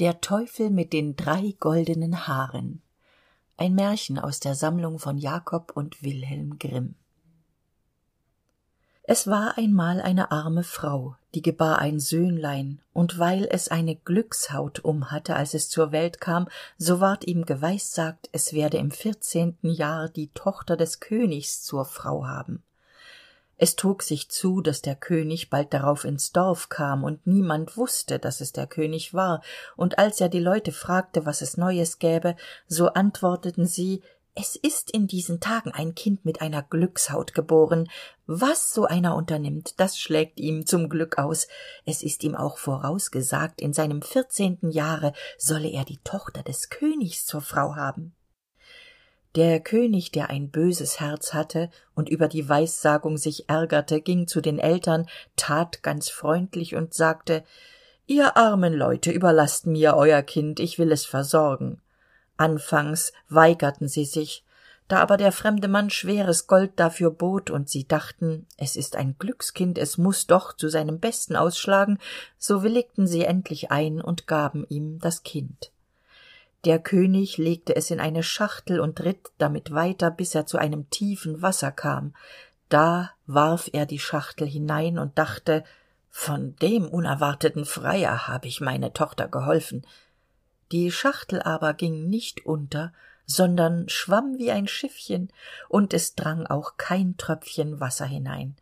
Der Teufel mit den drei goldenen Haaren. Ein Märchen aus der Sammlung von Jakob und Wilhelm Grimm. Es war einmal eine arme Frau, die gebar ein Söhnlein, und weil es eine Glückshaut umhatte, als es zur Welt kam, so ward ihm geweissagt, es werde im vierzehnten Jahr die Tochter des Königs zur Frau haben es trug sich zu dass der könig bald darauf ins dorf kam und niemand wusste dass es der könig war. Und als er die leute fragte was es neues gäbe so antworteten sie es ist in diesen tagen ein kind mit einer glückshaut geboren. Was so einer unternimmt das schlägt ihm zum glück aus. Es ist ihm auch vorausgesagt in seinem vierzehnten jahre solle er die tochter des königs zur frau haben der könig der ein böses herz hatte und über die weissagung sich ärgerte ging zu den eltern tat ganz freundlich und sagte ihr armen leute überlaßt mir euer kind ich will es versorgen. Anfangs weigerten sie sich da aber der fremde mann schweres gold dafür bot und sie dachten es ist ein glückskind es muss doch zu seinem besten ausschlagen so willigten sie endlich ein und gaben ihm das kind der könig legte es in eine schachtel und ritt damit weiter bis er zu einem tiefen wasser kam. Da warf er die schachtel hinein und dachte von dem unerwarteten freier habe ich meine tochter geholfen. Die schachtel aber ging nicht unter sondern schwamm wie ein schiffchen und es drang auch kein tröpfchen wasser hinein.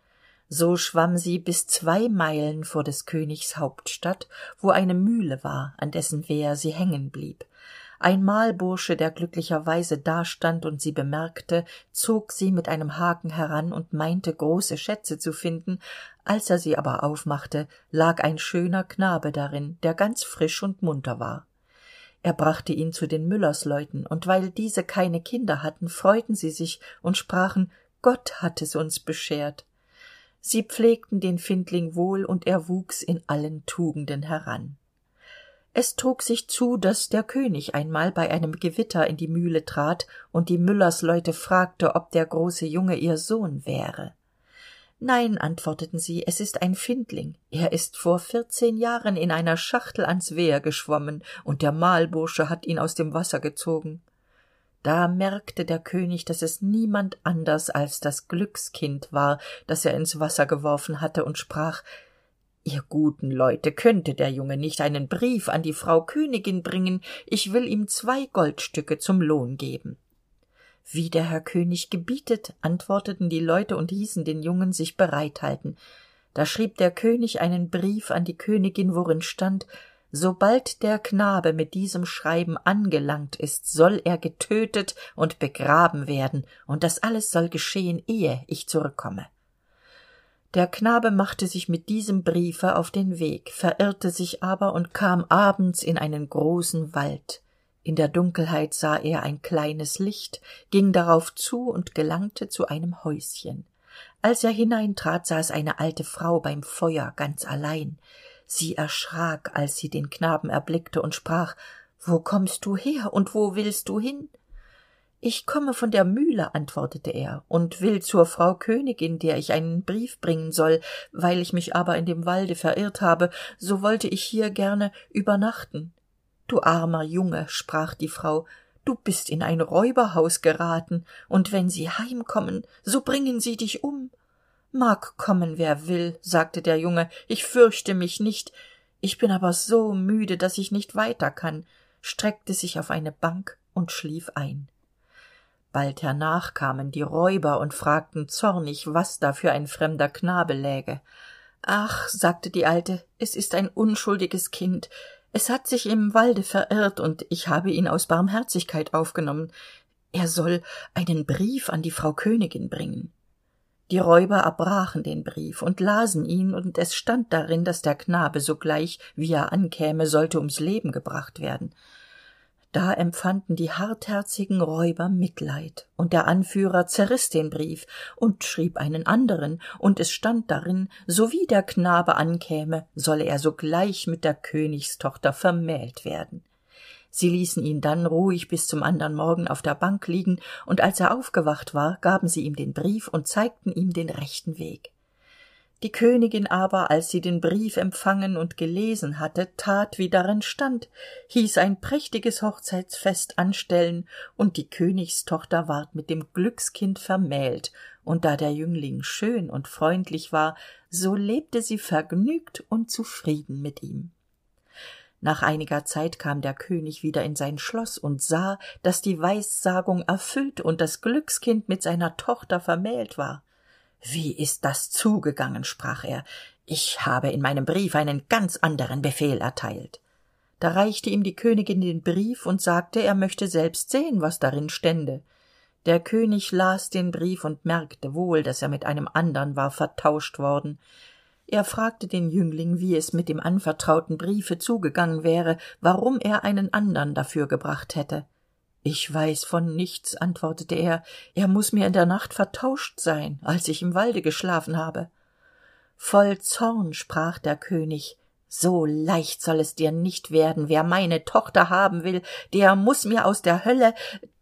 So schwamm sie bis zwei meilen vor des königs hauptstadt wo eine mühle war an dessen wehr sie hängen blieb ein malbursche der glücklicherweise dastand und sie bemerkte zog sie mit einem haken heran und meinte große schätze zu finden. Als er sie aber aufmachte lag ein schöner knabe darin der ganz frisch und munter war. Er brachte ihn zu den müllersleuten und weil diese keine kinder hatten freuten sie sich und sprachen gott hat es uns beschert. Sie pflegten den findling wohl und er wuchs in allen tugenden heran es trug sich zu dass der könig einmal bei einem gewitter in die mühle trat und die müllersleute fragte ob der große junge ihr sohn wäre. Nein antworteten sie es ist ein findling. Er ist vor vierzehn jahren in einer schachtel ans wehr geschwommen und der malbursche hat ihn aus dem wasser gezogen. Da merkte der könig dass es niemand anders als das glückskind war das er ins wasser geworfen hatte und sprach ihr guten leute könnte der junge nicht einen brief an die frau königin bringen? Ich will ihm zwei goldstücke zum lohn geben. Wie der herr könig gebietet antworteten die leute und hießen den jungen sich bereithalten. Da schrieb der könig einen brief an die königin worin stand sobald der knabe mit diesem schreiben angelangt ist soll er getötet und begraben werden und das alles soll geschehen ehe ich zurückkomme der knabe machte sich mit diesem briefe auf den weg verirrte sich aber und kam abends in einen großen wald. In der dunkelheit sah er ein kleines licht ging darauf zu und gelangte zu einem häuschen. Als er hineintrat saß eine alte frau beim feuer ganz allein. Sie erschrak als sie den knaben erblickte und sprach wo kommst du her und wo willst du hin ich komme von der mühle antwortete er und will zur frau königin der ich einen brief bringen soll weil ich mich aber in dem walde verirrt habe so wollte ich hier gerne übernachten. Du armer junge sprach die frau du bist in ein räuberhaus geraten und wenn sie heimkommen so bringen sie dich um. Mag kommen wer will sagte der junge ich fürchte mich nicht. Ich bin aber so müde dass ich nicht weiter kann streckte sich auf eine bank und schlief ein bald hernach kamen die räuber und fragten zornig was da für ein fremder knabe läge. Ach sagte die alte es ist ein unschuldiges kind. Es hat sich im walde verirrt und ich habe ihn aus barmherzigkeit aufgenommen. Er soll einen brief an die frau königin bringen. Die räuber erbrachen den brief und lasen ihn und es stand darin dass der knabe sogleich wie er ankäme sollte ums leben gebracht werden da empfanden die hartherzigen räuber mitleid und der anführer zerriß den brief und schrieb einen anderen und es stand darin sowie der knabe ankäme solle er sogleich mit der königstochter vermählt werden. Sie ließen ihn dann ruhig bis zum andern morgen auf der bank liegen und als er aufgewacht war gaben sie ihm den brief und zeigten ihm den rechten weg die königin aber als sie den brief empfangen und gelesen hatte tat wie darin stand hieß ein prächtiges hochzeitsfest anstellen und die königstochter ward mit dem glückskind vermählt und da der jüngling schön und freundlich war so lebte sie vergnügt und zufrieden mit ihm. Nach einiger zeit kam der könig wieder in sein schloss und sah dass die weissagung erfüllt und das glückskind mit seiner tochter vermählt war wie ist das zugegangen? sprach er. Ich habe in meinem brief einen ganz anderen befehl erteilt. Da reichte ihm die königin den brief und sagte er möchte selbst sehen was darin stände. Der könig las den brief und merkte wohl dass er mit einem andern war vertauscht worden. Er fragte den jüngling wie es mit dem anvertrauten briefe zugegangen wäre warum er einen andern dafür gebracht hätte ich weiß von nichts antwortete er. Er muss mir in der nacht vertauscht sein als ich im walde geschlafen habe. Voll zorn sprach der könig. So leicht soll es dir nicht werden. Wer meine tochter haben will der muss mir aus der hölle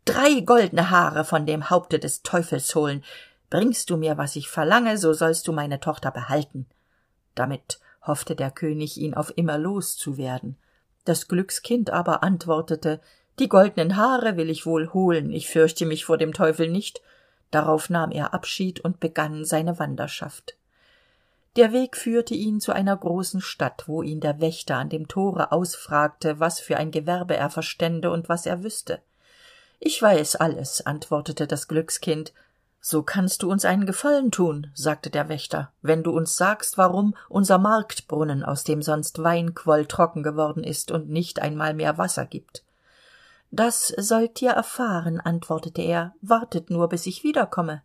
drei goldene haare von dem haupte des teufels holen. Bringst du mir was ich verlange so sollst du meine tochter behalten. Damit hoffte der könig ihn auf immer los zu werden das glückskind aber antwortete die goldenen haare will ich wohl holen ich fürchte mich vor dem teufel nicht. Darauf nahm er abschied und begann seine wanderschaft. Der weg führte ihn zu einer großen stadt wo ihn der wächter an dem tore ausfragte was für ein gewerbe er verstände und was er wüsste ich weiß alles antwortete das glückskind. So kannst du uns einen gefallen tun sagte der wächter. Wenn du uns sagst warum unser marktbrunnen aus dem sonst wein quoll trocken geworden ist und nicht einmal mehr wasser gibt das sollt ihr erfahren antwortete er wartet nur bis ich wiederkomme.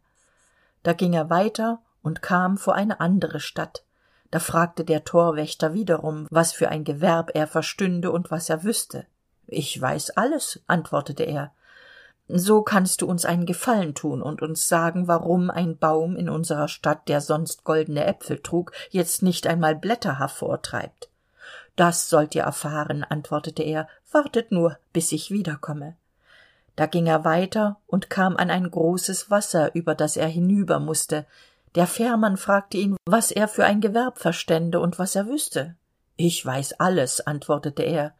Da ging er weiter und kam vor eine andere stadt. Da fragte der torwächter wiederum was für ein gewerb er verstünde und was er wüsste ich weiß alles antwortete er. So kannst du uns einen gefallen tun und uns sagen warum ein baum in unserer stadt der sonst goldene äpfel trug jetzt nicht einmal blätter hervortreibt das sollt ihr erfahren antwortete er. Wartet nur bis ich wiederkomme. Da ging er weiter und kam an ein großes wasser über das er hinüber musste der fährmann fragte ihn was er für ein gewerb verstände und was er wüsste ich weiß alles antwortete er.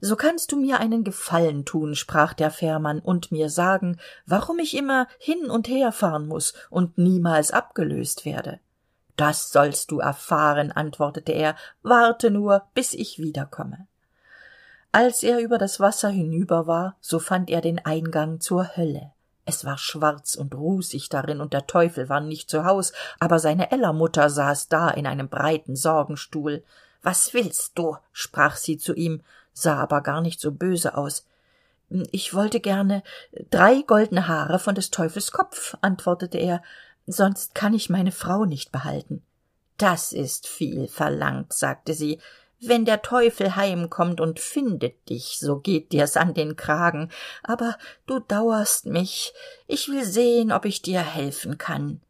So kannst du mir einen gefallen tun sprach der fährmann und mir sagen warum ich immer hin und her fahren muss und niemals abgelöst werde das sollst du erfahren antwortete er. Warte nur bis ich wiederkomme. Als er über das wasser hinüber war so fand er den eingang zur hölle. Es war schwarz und rußig darin und der teufel war nicht zu haus aber seine ellermutter saß da in einem breiten sorgenstuhl. Was willst du? sprach sie zu ihm sah aber gar nicht so böse aus. Ich wollte gerne drei goldene haare von des teufels kopf antwortete er sonst kann ich meine frau nicht behalten. Das ist viel verlangt sagte sie. Wenn der teufel heimkommt und findet dich so geht dir's an den kragen. Aber du dauerst mich. Ich will sehen ob ich dir helfen kann.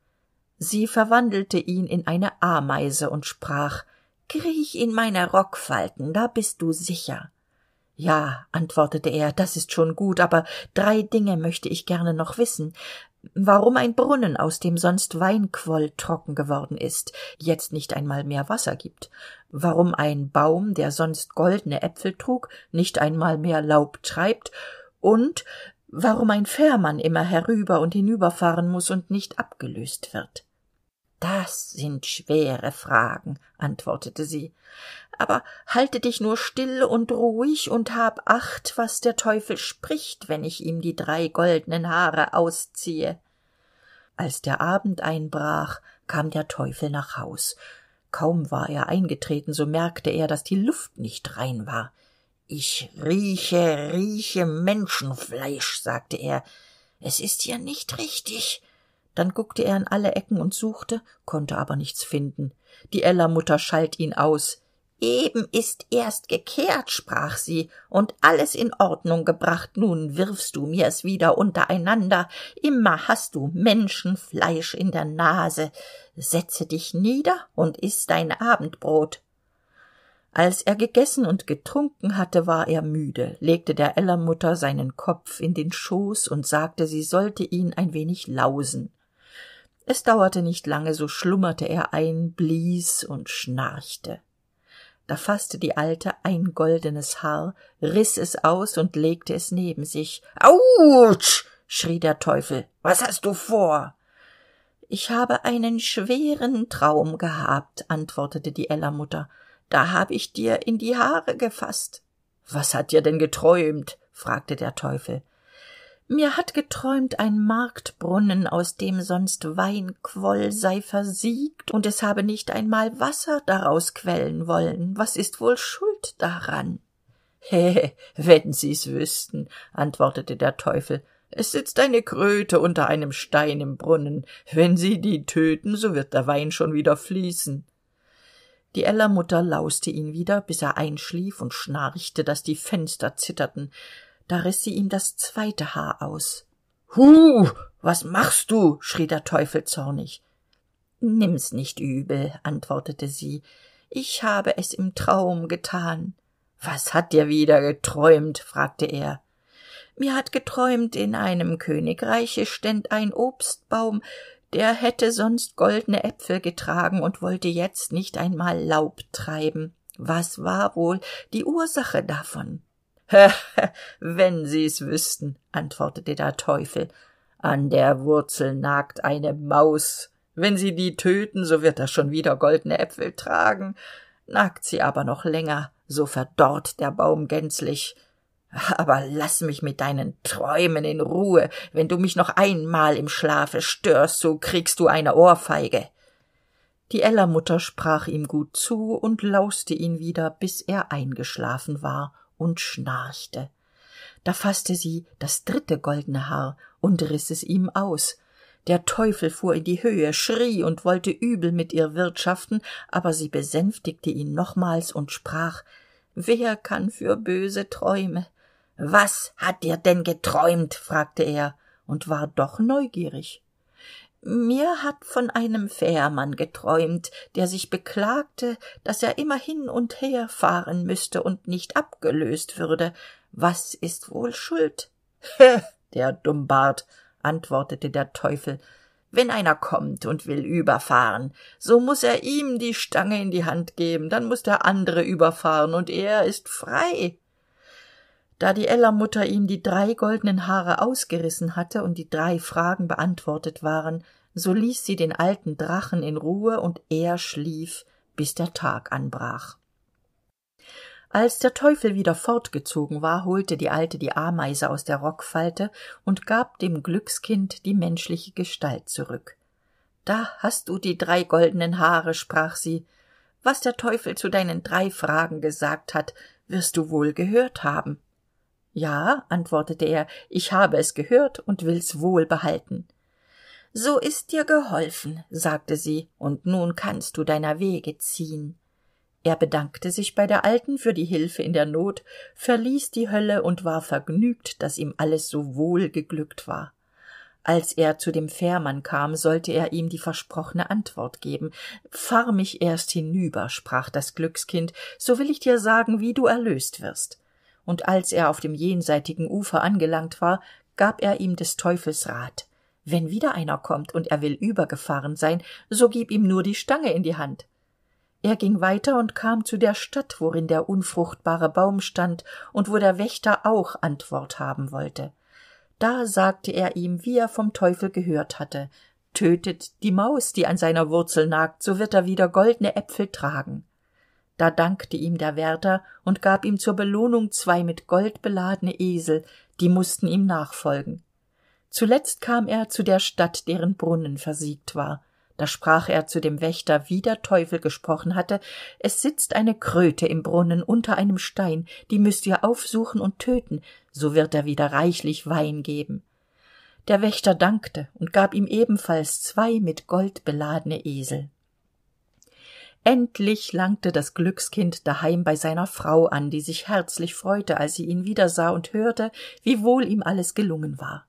Sie verwandelte ihn in eine ameise und sprach kriech in meine rockfalten da bist du sicher. Ja antwortete er das ist schon gut aber drei dinge möchte ich gerne noch wissen warum ein brunnen aus dem sonst weinquoll trocken geworden ist jetzt nicht einmal mehr wasser gibt? Warum ein baum der sonst goldene äpfel trug nicht einmal mehr laub treibt? Und warum ein fährmann immer herüber und hinüberfahren muss und nicht abgelöst wird das sind schwere fragen antwortete sie. Aber halte dich nur still und ruhig und hab acht was der teufel spricht wenn ich ihm die drei goldenen haare ausziehe. Als der abend einbrach kam der teufel nach haus. Kaum war er eingetreten so merkte er dass die luft nicht rein war. Ich rieche rieche menschenfleisch sagte er. Es ist hier nicht richtig dann guckte er in alle ecken und suchte konnte aber nichts finden. Die ellermutter schalt ihn aus. Eben ist erst gekehrt sprach sie und alles in ordnung gebracht. Nun wirfst du mir's wieder untereinander. Immer hast du menschenfleisch in der nase. Setze dich nieder und iß dein abendbrot. Als er gegessen und getrunken hatte war er müde legte der ellermutter seinen kopf in den schoß und sagte sie sollte ihn ein wenig lausen es dauerte nicht lange so schlummerte er ein blies und schnarchte. Da fasste die alte ein goldenes haar riß es aus und legte es neben sich. Autsch! schrie der teufel. Was hast du vor? Ich habe einen schweren traum gehabt antwortete die ellermutter. Da hab ich dir in die haare gefasst was hat dir denn geträumt? fragte der teufel mir hat geträumt ein marktbrunnen aus dem sonst wein quoll sei versiegt und es habe nicht einmal wasser daraus quellen wollen. Was ist wohl schuld daran? He wenn sie's wüßten antwortete der teufel. Es sitzt eine kröte unter einem stein im brunnen. Wenn sie die töten so wird der wein schon wieder fließen. Die ellermutter lauste ihn wieder bis er einschlief und schnarchte dass die fenster zitterten da riß sie ihm das zweite haar aus. Hu was machst du? schrie der teufel zornig. Nimm's nicht übel antwortete sie. Ich habe es im traum getan. Was hat dir wieder geträumt? fragte er. Mir hat geträumt in einem königreiche ständ ein obstbaum der hätte sonst goldene äpfel getragen und wollte jetzt nicht einmal laub treiben. Was war wohl die ursache davon wenn sie's wüßten antwortete der teufel. An der wurzel nagt eine maus. Wenn sie die töten so wird er schon wieder goldene äpfel tragen. Nagt sie aber noch länger so verdorrt der baum gänzlich. Aber lass mich mit deinen träumen in ruhe. Wenn du mich noch einmal im schlafe störst so kriegst du eine ohrfeige. Die ellermutter sprach ihm gut zu und lauste ihn wieder bis er eingeschlafen war und schnarchte. Da fasste sie das dritte goldene haar und riß es ihm aus. Der teufel fuhr in die höhe schrie und wollte übel mit ihr wirtschaften aber sie besänftigte ihn nochmals und sprach wer kann für böse träume? Was hat dir denn geträumt fragte er und war doch neugierig mir hat von einem fährmann geträumt der sich beklagte dass er immer hin und her fahren müsste und nicht abgelöst würde. Was ist wohl schuld? He der dummbart antwortete der teufel. Wenn einer kommt und will überfahren so muss er ihm die stange in die hand geben dann muss der andere überfahren und er ist frei da die ellermutter ihm die drei goldenen haare ausgerissen hatte und die drei fragen beantwortet waren so ließ sie den alten drachen in ruhe und er schlief bis der tag anbrach. Als der teufel wieder fortgezogen war holte die alte die ameise aus der rockfalte und gab dem glückskind die menschliche gestalt zurück. Da hast du die drei goldenen haare sprach sie. Was der teufel zu deinen drei fragen gesagt hat wirst du wohl gehört haben ja antwortete er ich habe es gehört und will's wohl behalten. So ist dir geholfen sagte sie und nun kannst du deiner wege ziehen. Er bedankte sich bei der alten für die hilfe in der not verließ die hölle und war vergnügt dass ihm alles so wohl geglückt war. Als er zu dem fährmann kam sollte er ihm die versprochene antwort geben. Fahr mich erst hinüber sprach das glückskind so will ich dir sagen wie du erlöst wirst und als er auf dem jenseitigen ufer angelangt war gab er ihm des teufels rat. Wenn wieder einer kommt und er will übergefahren sein so gib ihm nur die stange in die hand. Er ging weiter und kam zu der stadt worin der unfruchtbare baum stand und wo der wächter auch antwort haben wollte. Da sagte er ihm wie er vom teufel gehört hatte. Tötet die maus die an seiner wurzel nagt so wird er wieder goldene äpfel tragen da dankte ihm der wärter und gab ihm zur belohnung zwei mit gold beladene esel die mussten ihm nachfolgen. Zuletzt kam er zu der stadt deren brunnen versiegt war. Da sprach er zu dem wächter wie der teufel gesprochen hatte es sitzt eine kröte im brunnen unter einem stein die müßt ihr aufsuchen und töten so wird er wieder reichlich wein geben. Der wächter dankte und gab ihm ebenfalls zwei mit gold beladene esel endlich langte das glückskind daheim bei seiner frau an die sich herzlich freute als sie ihn wiedersah und hörte wie wohl ihm alles gelungen war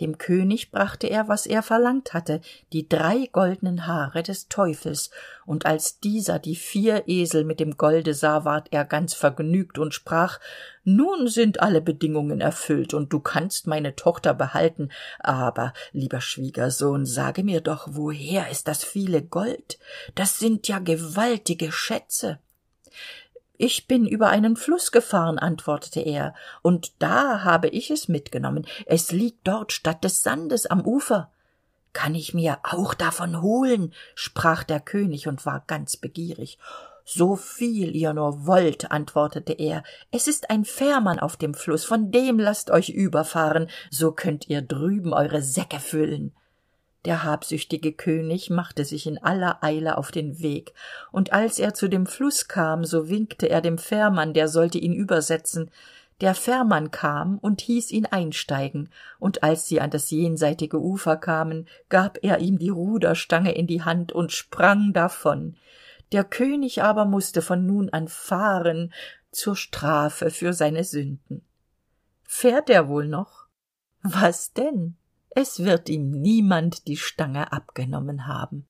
dem könig brachte er was er verlangt hatte die drei goldenen haare des teufels. Und als dieser die vier esel mit dem golde sah ward er ganz vergnügt und sprach nun sind alle bedingungen erfüllt und du kannst meine tochter behalten. Aber lieber schwiegersohn sage mir doch woher ist das viele gold? Das sind ja gewaltige schätze ich bin über einen fluß gefahren antwortete er und da habe ich es mitgenommen. Es liegt dort statt des sandes am ufer. Kann ich mir auch davon holen? sprach der könig und war ganz begierig. So viel ihr nur wollt antwortete er. Es ist ein fährmann auf dem fluß von dem laßt euch überfahren. So könnt ihr drüben eure säcke füllen der habsüchtige könig machte sich in aller eile auf den weg und als er zu dem fluß kam so winkte er dem fährmann der sollte ihn übersetzen. Der fährmann kam und hieß ihn einsteigen und als sie an das jenseitige ufer kamen gab er ihm die ruderstange in die hand und sprang davon. Der könig aber musste von nun an fahren zur strafe für seine sünden. Fährt er wohl noch? Was denn es wird ihm niemand die stange abgenommen haben